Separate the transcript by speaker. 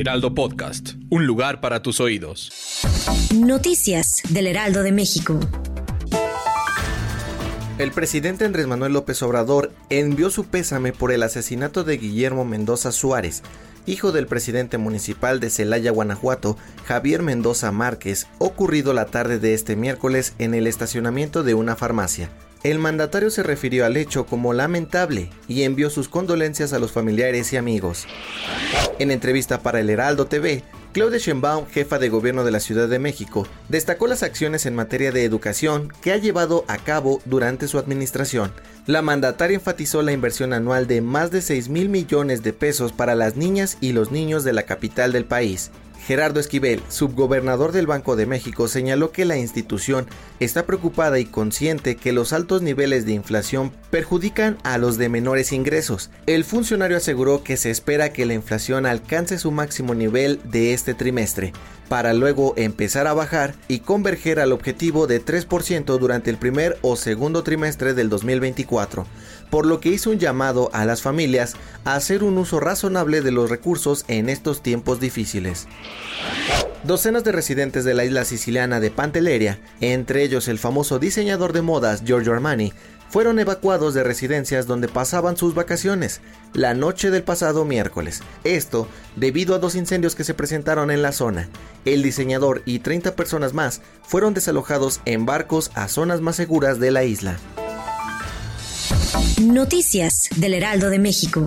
Speaker 1: Heraldo Podcast. Un lugar para tus oídos.
Speaker 2: Noticias del Heraldo de México.
Speaker 3: El presidente Andrés Manuel López Obrador envió su pésame por el asesinato de Guillermo Mendoza Suárez, hijo del presidente municipal de Celaya, Guanajuato, Javier Mendoza Márquez, ocurrido la tarde de este miércoles en el estacionamiento de una farmacia. El mandatario se refirió al hecho como lamentable y envió sus condolencias a los familiares y amigos. En entrevista para el Heraldo TV, Claudia Sheinbaum, jefa de gobierno de la Ciudad de México, destacó las acciones en materia de educación que ha llevado a cabo durante su administración. La mandataria enfatizó la inversión anual de más de 6 mil millones de pesos para las niñas y los niños de la capital del país, Gerardo Esquivel, subgobernador del Banco de México, señaló que la institución está preocupada y consciente que los altos niveles de inflación perjudican a los de menores ingresos. El funcionario aseguró que se espera que la inflación alcance su máximo nivel de este trimestre, para luego empezar a bajar y converger al objetivo de 3% durante el primer o segundo trimestre del 2024, por lo que hizo un llamado a las familias a hacer un uso razonable de los recursos en estos tiempos difíciles. Docenas de residentes de la isla siciliana de Pantelleria, entre ellos el famoso diseñador de modas Giorgio Armani, fueron evacuados de residencias donde pasaban sus vacaciones la noche del pasado miércoles. Esto debido a dos incendios que se presentaron en la zona. El diseñador y 30 personas más fueron desalojados en barcos a zonas más seguras de la isla.
Speaker 2: Noticias del Heraldo de México.